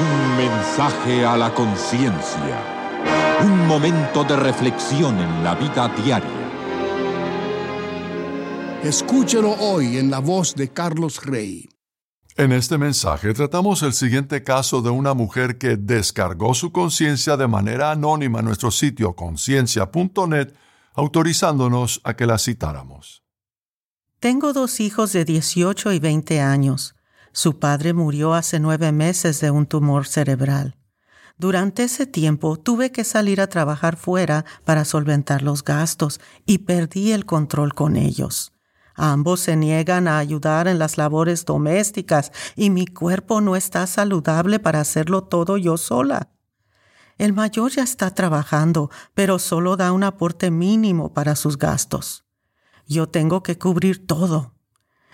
Un mensaje a la conciencia. Un momento de reflexión en la vida diaria. Escúchelo hoy en la voz de Carlos Rey. En este mensaje tratamos el siguiente caso de una mujer que descargó su conciencia de manera anónima en nuestro sitio conciencia.net, autorizándonos a que la citáramos. Tengo dos hijos de 18 y 20 años. Su padre murió hace nueve meses de un tumor cerebral. Durante ese tiempo tuve que salir a trabajar fuera para solventar los gastos y perdí el control con ellos. Ambos se niegan a ayudar en las labores domésticas y mi cuerpo no está saludable para hacerlo todo yo sola. El mayor ya está trabajando, pero solo da un aporte mínimo para sus gastos. Yo tengo que cubrir todo.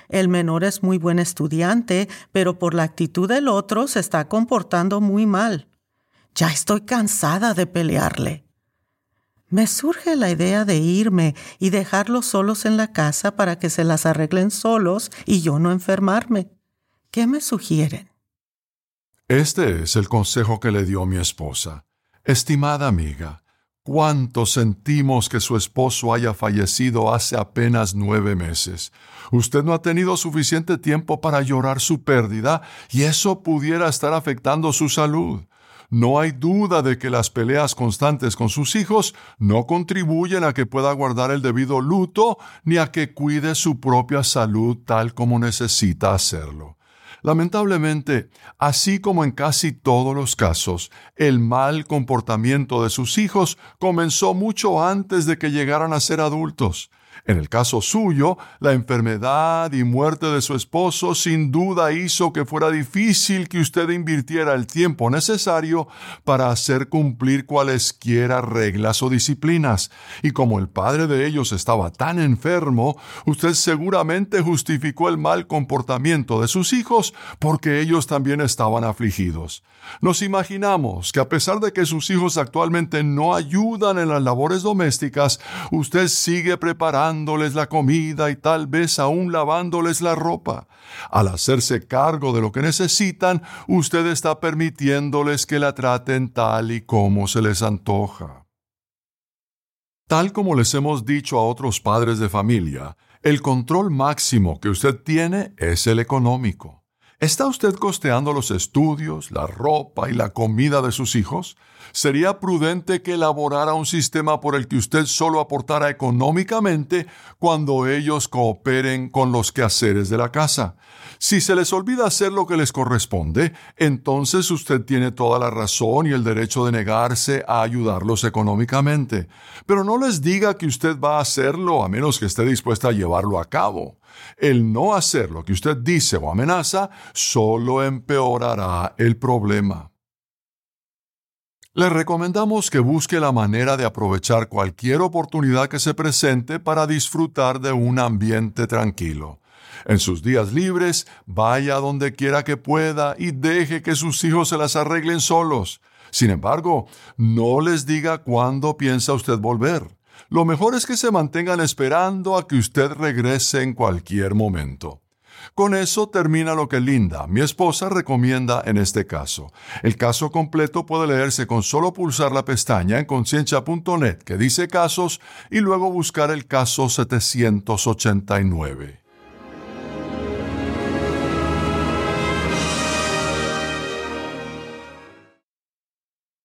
El menor es muy buen estudiante, pero por la actitud del otro se está comportando muy mal. Ya estoy cansada de pelearle. Me surge la idea de irme y dejarlos solos en la casa para que se las arreglen solos y yo no enfermarme. ¿Qué me sugieren? Este es el consejo que le dio mi esposa. Estimada amiga, cuánto sentimos que su esposo haya fallecido hace apenas nueve meses. Usted no ha tenido suficiente tiempo para llorar su pérdida y eso pudiera estar afectando su salud. No hay duda de que las peleas constantes con sus hijos no contribuyen a que pueda guardar el debido luto ni a que cuide su propia salud tal como necesita hacerlo. Lamentablemente, así como en casi todos los casos, el mal comportamiento de sus hijos comenzó mucho antes de que llegaran a ser adultos. En el caso suyo, la enfermedad y muerte de su esposo sin duda hizo que fuera difícil que usted invirtiera el tiempo necesario para hacer cumplir cualesquiera reglas o disciplinas. Y como el padre de ellos estaba tan enfermo, usted seguramente justificó el mal comportamiento de sus hijos porque ellos también estaban afligidos. Nos imaginamos que a pesar de que sus hijos actualmente no ayudan en las labores domésticas, usted sigue preparándoles la comida y tal vez aún lavándoles la ropa. Al hacerse cargo de lo que necesitan, usted está permitiéndoles que la traten tal y como se les antoja. Tal como les hemos dicho a otros padres de familia, el control máximo que usted tiene es el económico. ¿Está usted costeando los estudios, la ropa y la comida de sus hijos? Sería prudente que elaborara un sistema por el que usted solo aportara económicamente cuando ellos cooperen con los quehaceres de la casa. Si se les olvida hacer lo que les corresponde, entonces usted tiene toda la razón y el derecho de negarse a ayudarlos económicamente. Pero no les diga que usted va a hacerlo a menos que esté dispuesta a llevarlo a cabo. El no hacer lo que usted dice o amenaza solo empeorará el problema. Le recomendamos que busque la manera de aprovechar cualquier oportunidad que se presente para disfrutar de un ambiente tranquilo. En sus días libres, vaya donde quiera que pueda y deje que sus hijos se las arreglen solos. Sin embargo, no les diga cuándo piensa usted volver. Lo mejor es que se mantengan esperando a que usted regrese en cualquier momento. Con eso termina lo que Linda, mi esposa, recomienda en este caso. El caso completo puede leerse con solo pulsar la pestaña en conciencia.net que dice casos y luego buscar el caso 789.